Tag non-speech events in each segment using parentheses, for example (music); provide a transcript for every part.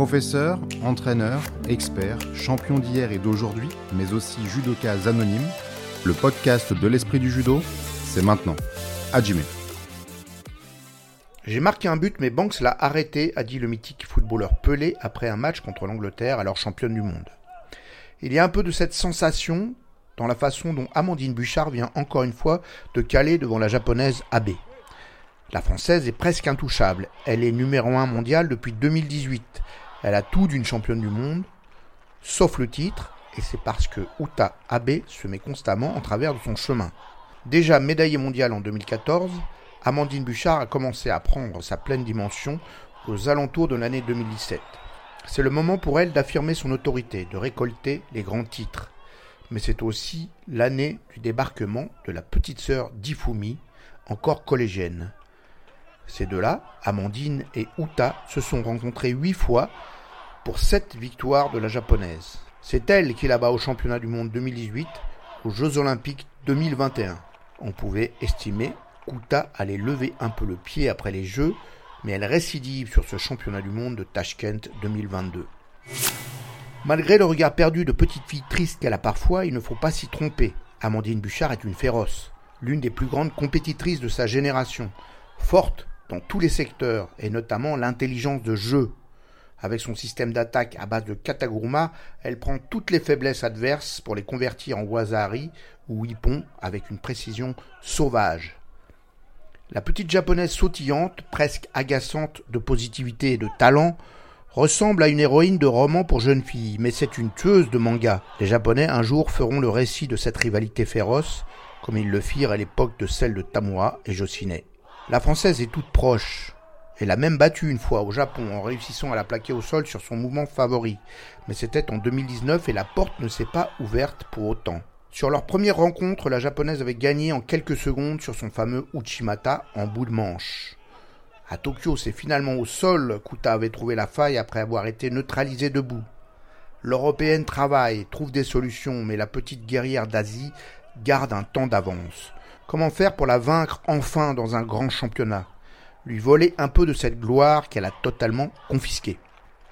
Professeur, entraîneur, expert, champion d'hier et d'aujourd'hui, mais aussi judoka anonyme, le podcast de l'esprit du judo, c'est maintenant. Hajime. J'ai marqué un but, mais Banks l'a arrêté, a dit le mythique footballeur Pelé après un match contre l'Angleterre, alors championne du monde. Il y a un peu de cette sensation dans la façon dont Amandine Bouchard vient encore une fois de caler devant la japonaise Abe. La française est presque intouchable. Elle est numéro 1 mondial depuis 2018. Elle a tout d'une championne du monde, sauf le titre, et c'est parce que Uta Abe se met constamment en travers de son chemin. Déjà médaillée mondiale en 2014, Amandine Bouchard a commencé à prendre sa pleine dimension aux alentours de l'année 2017. C'est le moment pour elle d'affirmer son autorité, de récolter les grands titres. Mais c'est aussi l'année du débarquement de la petite sœur d'Ifumi, encore collégienne. Ces deux-là, Amandine et Uta, se sont rencontrés huit fois pour sept victoires de la japonaise. C'est elle qui la bat au championnat du monde 2018, aux Jeux olympiques 2021. On pouvait estimer qu'Uta allait lever un peu le pied après les Jeux, mais elle récidive sur ce championnat du monde de Tashkent 2022. Malgré le regard perdu de petite fille triste qu'elle a parfois, il ne faut pas s'y tromper. Amandine Bouchard est une féroce, l'une des plus grandes compétitrices de sa génération, forte dans tous les secteurs, et notamment l'intelligence de jeu. Avec son système d'attaque à base de kataguruma, elle prend toutes les faiblesses adverses pour les convertir en wazari ou ippon avec une précision sauvage. La petite japonaise sautillante, presque agaçante de positivité et de talent, ressemble à une héroïne de roman pour jeunes filles, mais c'est une tueuse de manga. Les Japonais un jour feront le récit de cette rivalité féroce, comme ils le firent à l'époque de celle de Tamura et Josine. La française est toute proche. Elle a même battu une fois au Japon en réussissant à la plaquer au sol sur son mouvement favori. Mais c'était en 2019 et la porte ne s'est pas ouverte pour autant. Sur leur première rencontre, la japonaise avait gagné en quelques secondes sur son fameux Uchimata en bout de manche. À Tokyo, c'est finalement au sol qu'Uta avait trouvé la faille après avoir été neutralisée debout. L'Européenne travaille, trouve des solutions, mais la petite guerrière d'Asie garde un temps d'avance. Comment faire pour la vaincre enfin dans un grand championnat? Lui voler un peu de cette gloire qu'elle a totalement confisquée.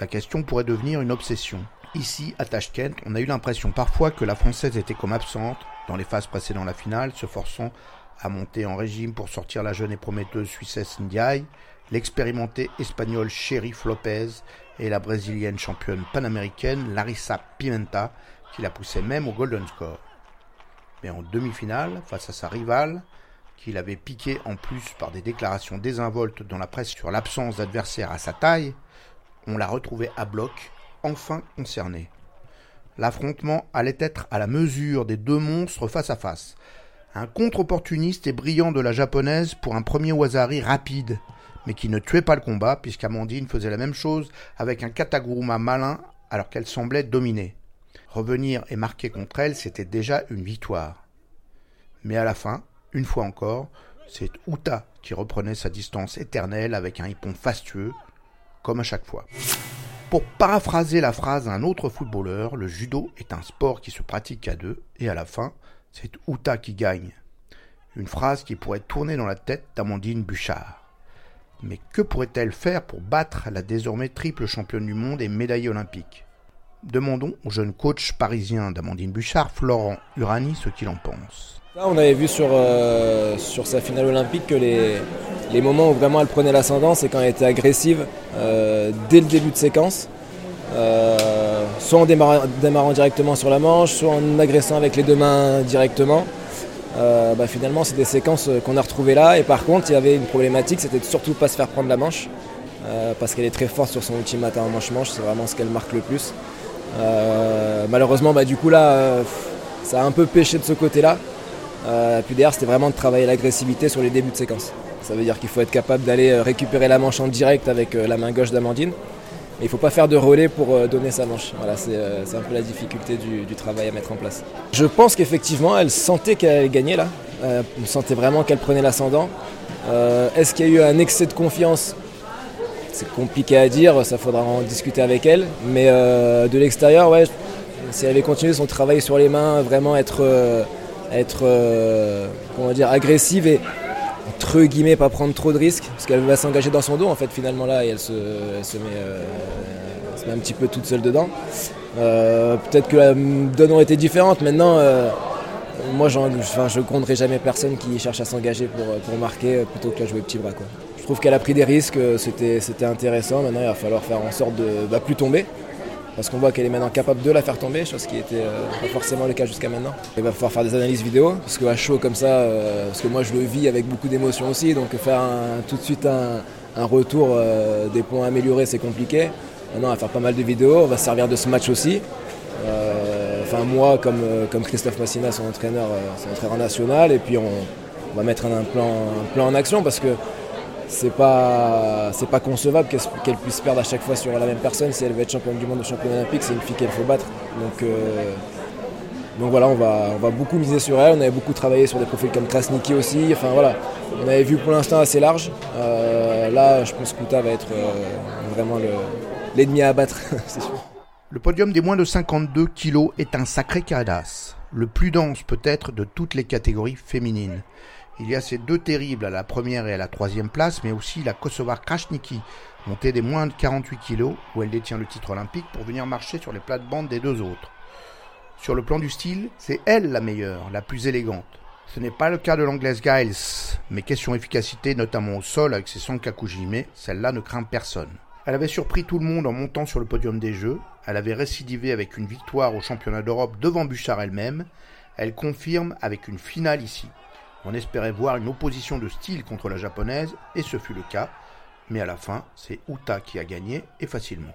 La question pourrait devenir une obsession. Ici, à Tashkent, on a eu l'impression parfois que la Française était comme absente dans les phases précédant la finale, se forçant à monter en régime pour sortir la jeune et prometteuse Suissesse Ndiaye, l'expérimentée espagnole Sheriff Lopez et la brésilienne championne panaméricaine Larissa Pimenta, qui la poussait même au Golden Score mais en demi-finale, face à sa rivale, qu'il avait piqué en plus par des déclarations désinvoltes dans la presse sur l'absence d'adversaire à sa taille, on l'a retrouvé à bloc, enfin concerné. L'affrontement allait être à la mesure des deux monstres face à face. Un contre-opportuniste et brillant de la japonaise pour un premier Wazari rapide, mais qui ne tuait pas le combat, puisqu'Amandine faisait la même chose avec un Kataguruma malin alors qu'elle semblait dominer. Revenir et marquer contre elle, c'était déjà une victoire. Mais à la fin, une fois encore, c'est Uta qui reprenait sa distance éternelle avec un hippon fastueux, comme à chaque fois. Pour paraphraser la phrase d'un autre footballeur, le judo est un sport qui se pratique à deux, et à la fin, c'est Uta qui gagne. Une phrase qui pourrait tourner dans la tête d'Amandine Bouchard. Mais que pourrait-elle faire pour battre la désormais triple championne du monde et médaille olympique? Demandons au jeune coach parisien d'Amandine Bouchard, Florent Urani, ce qu'il en pense. On avait vu sur, euh, sur sa finale olympique que les, moments où vraiment elle prenait l'ascendance, c'est quand elle était agressive euh, dès le début de séquence. Euh, soit en démarrant, directement sur la manche, soit en agressant avec les deux mains directement. Bah, finalement, c'est des séquences qu'on a retrouvées là. Et par contre, il y avait une problématique, c'était de surtout pas se faire prendre la manche. parce qu'elle est très forte sur son ultimata en manche-manche, c'est vraiment ce qu'elle marque le plus. Malheureusement, bah, du coup, là, ça a un peu pêché de ce côté-là. Euh, puis derrière, c'était vraiment de travailler l'agressivité sur les débuts de séquence. Ça veut dire qu'il faut être capable d'aller récupérer la manche en direct avec la main gauche d'Amandine. Mais il ne faut pas faire de relais pour donner sa manche. C'est un peu la difficulté du, travail à mettre en place. Je pense qu'effectivement, elle sentait qu'elle gagnait là. elle sentait vraiment qu'elle prenait l'ascendant. Est-ce qu'il y a eu un excès de confiance? C'est compliqué à dire, ça faudra en discuter avec elle. Mais euh, de l'extérieur, si elle avait continué son travail sur les mains, vraiment être, euh, être euh, comment dire, agressive et entre guillemets, pas prendre trop de risques, parce qu'elle va s'engager dans son dos, en fait, finalement, là, et elle se, se met, un petit peu toute seule dedans. Peut-être que la donne aurait été différente. Maintenant, moi, enfin, je compterai jamais personne qui cherche à s'engager pour, marquer plutôt que à jouer petit bras. Je trouve qu'elle a pris des risques, c'était intéressant. Maintenant, il va falloir faire en sorte de ne bah, plus tomber parce qu'on voit qu'elle est maintenant capable de la faire tomber, chose qui n'était euh, pas forcément le cas jusqu'à maintenant. Il va falloir faire des analyses vidéo, parce qu'à chaud comme ça, euh, parce que moi je le vis avec beaucoup d'émotion aussi, donc faire tout de suite un, retour euh, des points améliorés c'est compliqué. Maintenant on va faire pas mal de vidéos, on va se servir de ce match aussi. enfin moi comme, Christophe Massina, son entraîneur, son entraîneur national, et puis on, va mettre un plan en action parce que c'est pas c'est pas concevable qu'elle puisse perdre à chaque fois sur la même personne. Si elle veut être championne du monde ou championne olympique c'est une fille qu'il faut battre. Donc euh, donc voilà on va on va beaucoup miser sur elle. On avait beaucoup travaillé sur des profils comme Krasniki aussi. Enfin voilà. On avait vu pour l'instant assez large. Euh, là je pense que Kuta va être euh, vraiment l'ennemi à (laughs) sûr. Le podium des moins de 52 kilos est un sacré cadas le plus dense peut-être de toutes les catégories féminines il y a ces deux terribles à la première et à la troisième place, mais aussi la Kosovar Krasniki, montée des moins de 48 kg, où elle détient le titre olympique pour venir marcher sur les plates-bandes des deux autres. Sur le plan du style, c'est elle la meilleure, la plus élégante. Ce n'est pas le cas de l'anglaise Giles, mais question efficacité, notamment au sol avec ses Sankakujime, celle-là ne craint personne. Elle avait surpris tout le monde en montant sur le podium des Jeux, elle avait récidivé avec une victoire au championnat d'Europe devant Bouchard elle-même, elle confirme avec une finale ici. On espérait voir une opposition de style contre la japonaise, et ce fut le cas. Mais à la fin, c'est Uta qui a gagné, et facilement.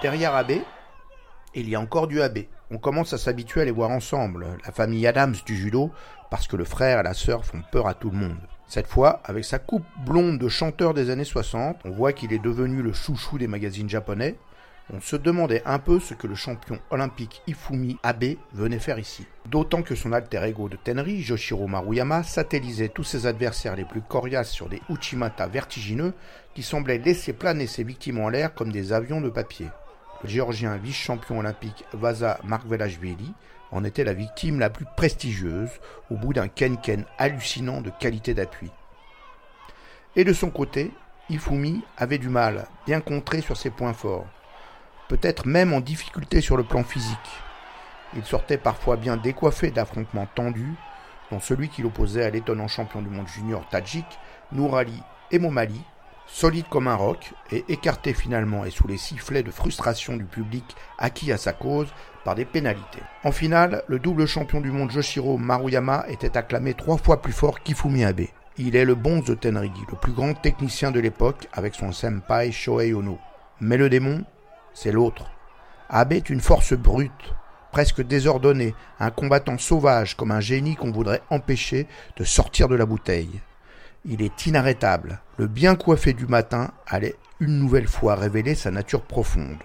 Derrière Abe, il y a encore du Abe. On commence à s'habituer à les voir ensemble, la famille Adams du judo, parce que le frère et la sœur font peur à tout le monde. Cette fois, avec sa coupe blonde de chanteur des années 60, on voit qu'il est devenu le chouchou des magazines japonais, on se demandait un peu ce que le champion olympique Ifumi Abe venait faire ici. D'autant que son alter ego de Tenri, Joshiro Maruyama, satellisait tous ses adversaires les plus coriaces sur des Uchimata vertigineux qui semblaient laisser planer ses victimes en l'air comme des avions de papier. Le géorgien vice-champion olympique Vaza Markvelashvili en était la victime la plus prestigieuse au bout d'un ken-ken hallucinant de qualité d'appui. Et de son côté, Ifumi avait du mal, bien contré sur ses points forts peut-être même en difficulté sur le plan physique. Il sortait parfois bien décoiffé d'affrontements tendus, dont celui qui l'opposait à l'étonnant champion du monde junior tadjik, Nourali Momali, solide comme un roc et écarté finalement et sous les sifflets de frustration du public acquis à sa cause par des pénalités. En finale, le double champion du monde Joshiro Maruyama était acclamé trois fois plus fort qu'Ifumi Abe. Il est le bonze de le plus grand technicien de l'époque avec son senpai Shohei Ono. Mais le démon, c'est l'autre. Abe est une force brute, presque désordonnée, un combattant sauvage comme un génie qu'on voudrait empêcher de sortir de la bouteille. Il est inarrêtable. Le bien coiffé du matin allait une nouvelle fois révéler sa nature profonde.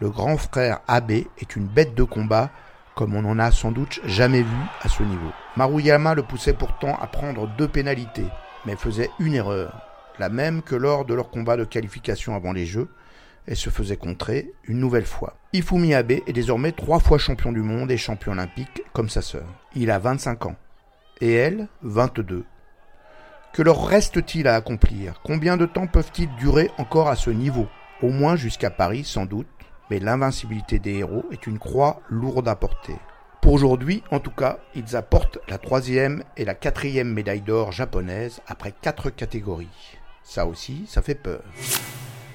Le grand frère Abe est une bête de combat comme on n'en a sans doute jamais vu à ce niveau. Maruyama le poussait pourtant à prendre deux pénalités, mais faisait une erreur, la même que lors de leur combat de qualification avant les Jeux, et se faisait contrer une nouvelle fois. Ifumi Abe est désormais trois fois champion du monde et champion olympique comme sa sœur. Il a 25 ans. Et elle, 22. Que leur reste-t-il à accomplir? Combien de temps peuvent-ils durer encore à ce niveau? Au moins jusqu'à Paris, sans doute, mais l'invincibilité des héros est une croix lourde à porter. Pour aujourd'hui, en tout cas, ils apportent la troisième et la quatrième médaille d'or japonaise après quatre catégories. Ça aussi, ça fait peur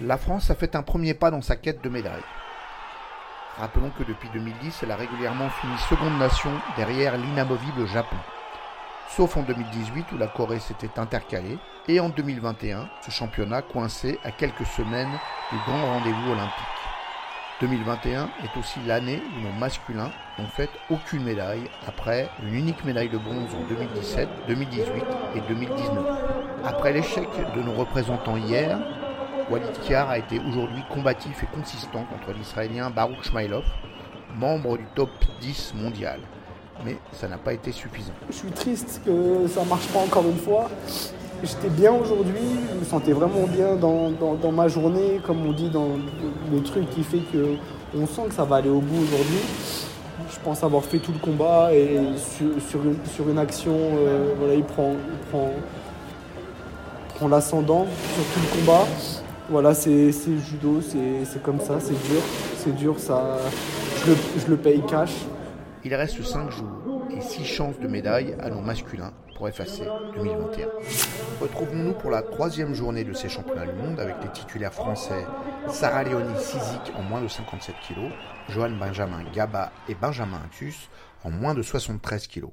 la France a fait un premier pas dans sa quête de médailles. Rappelons que depuis 2010, elle a régulièrement fini seconde nation derrière l'inamovible Japon. Sauf en 2018 où la Corée s'était intercalée, et en 2021, ce championnat coincé à quelques semaines du grand rendez-vous olympique. 2021 est aussi l'année où nos masculins n'ont fait aucune médaille après une unique médaille de bronze en 2017, 2018 et 2019. Après l'échec de nos représentants hier, Walid Kiar a été aujourd'hui combatif et consistant contre l'Israélien Baruch Shmailov, membre du top 10 mondial. Mais ça n'a pas été suffisant. Je suis triste que ça ne marche pas encore une fois. J'étais bien aujourd'hui, je me sentais vraiment bien dans, ma journée, comme on dit dans le truc qui fait qu'on sent que ça va aller au bout aujourd'hui. pense avoir fait tout le combat et sur, une, action, euh, il prend l'ascendant sur tout le combat. Voilà, c'est judo, c'est comme ça, c'est dur, c'est dur, ça, je le, paye cash. Il reste 5 jours et 6 chances de médaille à nos masculins pour effacer 2021. Retrouvons-nous pour la troisième journée de ces championnats du monde avec les titulaires français Sarah Léonie Sizik en moins de 57 kg, Johan Benjamin Gaba et Benjamin Acus en moins de 73 kg.